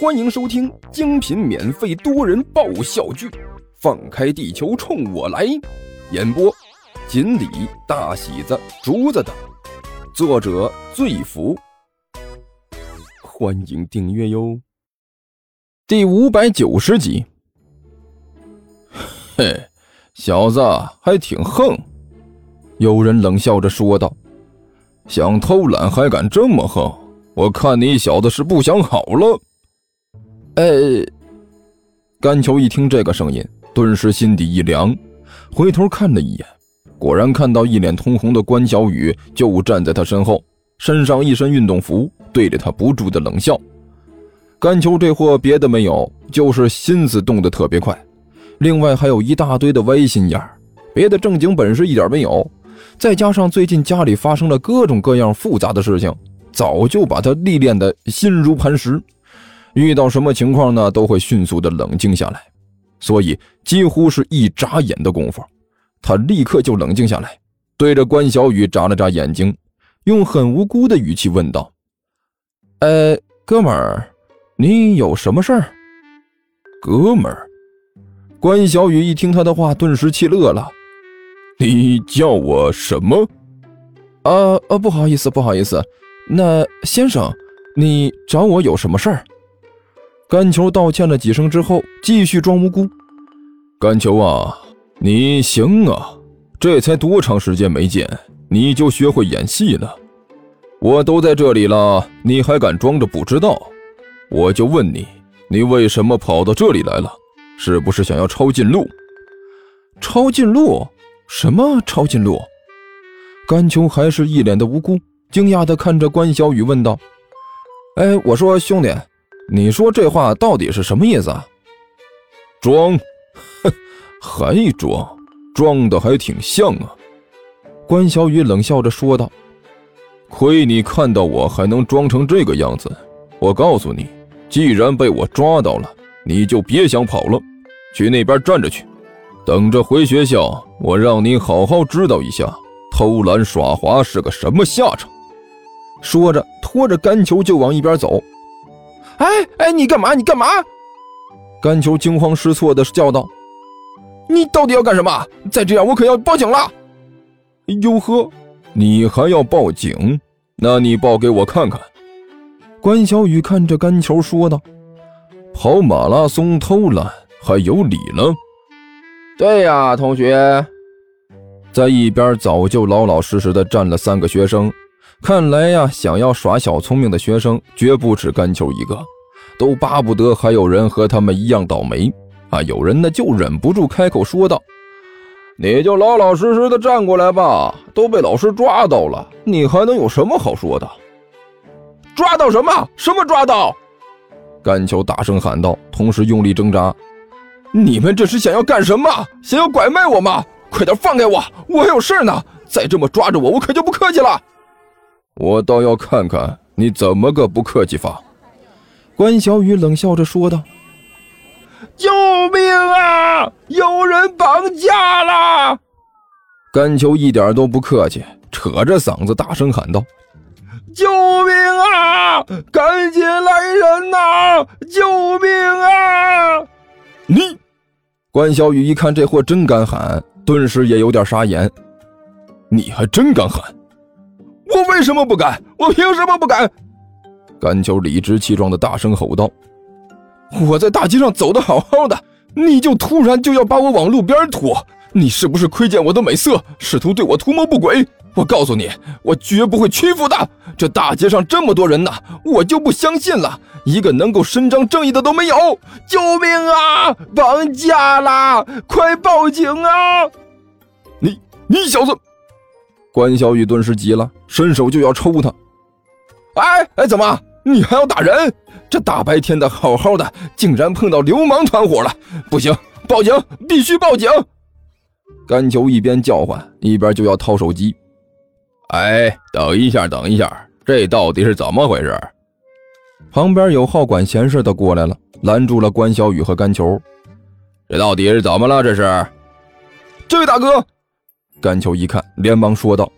欢迎收听精品免费多人爆笑剧《放开地球冲我来》，演播：锦鲤、大喜子、竹子等，作者：醉福。欢迎订阅哟。第五百九十集。嘿，小子还挺横。有人冷笑着说道：“想偷懒还敢这么横？我看你小子是不想好了。”呃，甘球一听这个声音，顿时心底一凉，回头看了一眼，果然看到一脸通红的关小雨就站在他身后，身上一身运动服，对着他不住的冷笑。甘球这货别的没有，就是心思动得特别快，另外还有一大堆的歪心眼别的正经本事一点没有，再加上最近家里发生了各种各样复杂的事情，早就把他历练的心如磐石。遇到什么情况呢，都会迅速的冷静下来，所以几乎是一眨眼的功夫，他立刻就冷静下来，对着关小雨眨了眨眼睛，用很无辜的语气问道：“呃，哥们儿，你有什么事儿？”哥们儿，关小雨一听他的话，顿时气乐了：“你叫我什么？”“呃呃，不好意思，不好意思，那先生，你找我有什么事儿？”甘球道歉了几声之后，继续装无辜。甘球啊，你行啊，这才多长时间没见，你就学会演戏了？我都在这里了，你还敢装着不知道？我就问你，你为什么跑到这里来了？是不是想要抄近路？抄近路？什么抄近路？甘球还是一脸的无辜，惊讶地看着关小雨问道：“哎，我说兄弟。”你说这话到底是什么意思啊？装，哼，还装，装的还挺像啊！关小雨冷笑着说道：“亏你看到我还能装成这个样子！我告诉你，既然被我抓到了，你就别想跑了，去那边站着去，等着回学校，我让你好好知道一下偷懒耍滑是个什么下场。”说着，拖着干球就往一边走。哎哎，你干嘛？你干嘛？甘球惊慌失措的叫道：“你到底要干什么？再这样，我可要报警了！”哟呵，你还要报警？那你报给我看看。”关小雨看着甘球说道：“跑马拉松偷懒还有理了？”对呀，同学，在一边早就老老实实的站了三个学生。看来呀，想要耍小聪明的学生绝不止甘球一个，都巴不得还有人和他们一样倒霉啊！有人呢就忍不住开口说道：“你就老老实实的站过来吧，都被老师抓到了，你还能有什么好说的？抓到什么？什么抓到？”甘球大声喊道，同时用力挣扎：“你们这是想要干什么？想要拐卖我吗？快点放开我，我还有事呢！再这么抓着我，我可就不客气了。”我倒要看看你怎么个不客气法！关小雨冷笑着说道：“救命啊！有人绑架了！”甘秋一点都不客气，扯着嗓子大声喊道：“救命啊！赶紧来人呐！救命啊！”你，关小雨一看这货真敢喊，顿时也有点傻眼。你还真敢喊！我为什么不敢？我凭什么不敢？甘秋理直气壮的大声吼道：“我在大街上走的好好的，你就突然就要把我往路边拖？你是不是窥见我的美色，试图对我图谋不轨？我告诉你，我绝不会屈服的！这大街上这么多人呢，我就不相信了，一个能够伸张正义的都没有！救命啊！绑架啦！快报警啊！你你小子！”关小雨顿时急了，伸手就要抽他。哎哎，怎么你还要打人？这大白天的，好好的，竟然碰到流氓团伙了！不行，报警，必须报警！甘球一边叫唤，一边就要掏手机。哎，等一下，等一下，这到底是怎么回事？旁边有好管闲事的过来了，拦住了关小雨和甘球。这到底是怎么了？这是，这位大哥。甘秋一看，连忙说道：“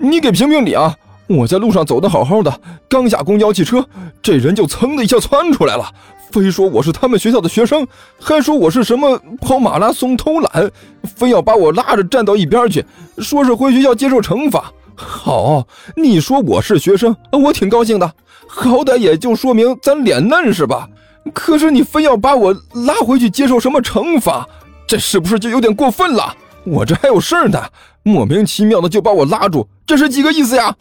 你给评评理啊！我在路上走的好好的，刚下公交汽车，这人就噌的一下窜出来了，非说我是他们学校的学生，还说我是什么跑马拉松偷懒，非要把我拉着站到一边去，说是回学校接受惩罚。好，你说我是学生，我挺高兴的，好歹也就说明咱脸嫩是吧？可是你非要把我拉回去接受什么惩罚，这是不是就有点过分了？我这还有事呢，莫名其妙的就把我拉住，这是几个意思呀？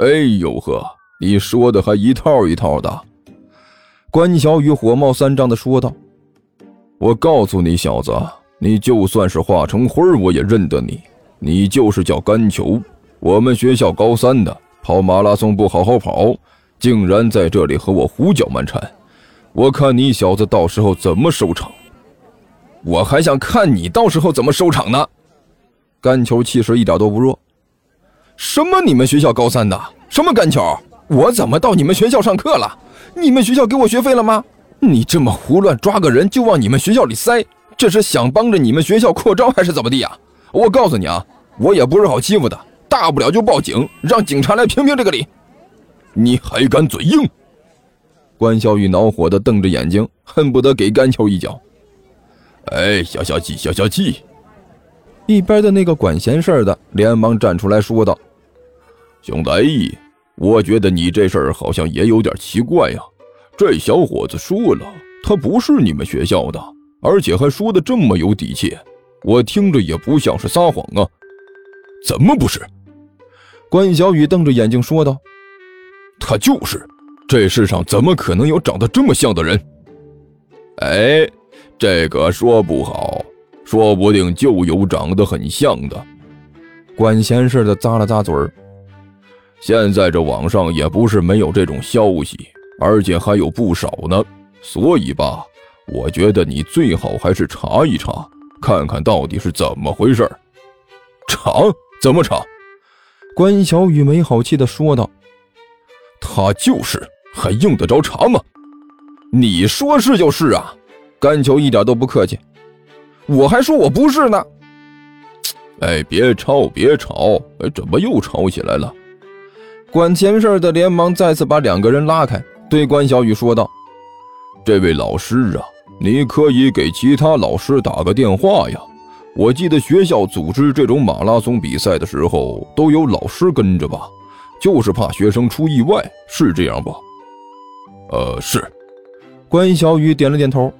哎呦呵，你说的还一套一套的。关小雨火冒三丈的说道：“我告诉你小子，你就算是化成灰我也认得你。你就是叫甘球。”我们学校高三的跑马拉松不好好跑，竟然在这里和我胡搅蛮缠，我看你小子到时候怎么收场！我还想看你到时候怎么收场呢！甘球气势一点都不弱。什么你们学校高三的？什么甘球？我怎么到你们学校上课了？你们学校给我学费了吗？你这么胡乱抓个人就往你们学校里塞，这是想帮着你们学校扩招还是怎么地呀？我告诉你啊，我也不是好欺负的。大不了就报警，让警察来评评这个理。你还敢嘴硬？关小雨恼火的瞪着眼睛，恨不得给甘球一脚。哎，消消气，消消气。一边的那个管闲事的连忙站出来说道：“兄弟，我觉得你这事儿好像也有点奇怪呀。这小伙子说了，他不是你们学校的，而且还说的这么有底气，我听着也不像是撒谎啊。怎么不是？”关小雨瞪着眼睛说道：“他就是，这世上怎么可能有长得这么像的人？哎，这个说不好，说不定就有长得很像的。”管闲事的咂了咂嘴儿。现在这网上也不是没有这种消息，而且还有不少呢。所以吧，我觉得你最好还是查一查，看看到底是怎么回事查？怎么查？关小雨没好气的说道：“他就是，还用得着查吗？你说是就是啊。”甘球一点都不客气，我还说我不是呢。哎，别吵，别吵！哎，怎么又吵起来了？管闲事的连忙再次把两个人拉开，对关小雨说道：“这位老师啊，你可以给其他老师打个电话呀。”我记得学校组织这种马拉松比赛的时候，都有老师跟着吧，就是怕学生出意外，是这样吧？呃，是。关小雨点了点头。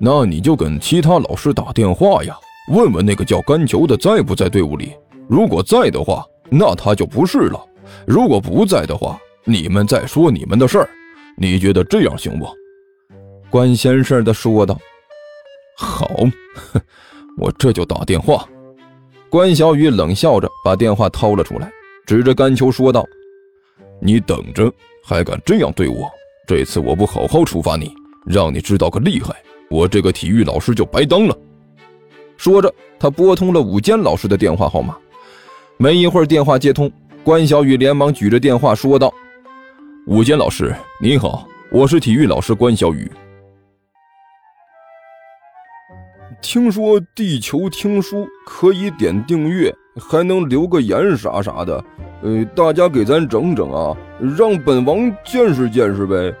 那你就跟其他老师打电话呀，问问那个叫甘球的在不在队伍里。如果在的话，那他就不是了；如果不在的话，你们再说你们的事儿。你觉得这样行不？关先生的说道。好，我这就打电话。关小雨冷笑着把电话掏了出来，指着甘秋说道：“你等着，还敢这样对我？这次我不好好处罚你，让你知道个厉害，我这个体育老师就白当了。”说着，他拨通了武坚老师的电话号码。没一会儿，电话接通，关小雨连忙举着电话说道：“武坚老师，你好，我是体育老师关小雨。”听说地球听书可以点订阅，还能留个言啥啥的，呃，大家给咱整整啊，让本王见识见识呗。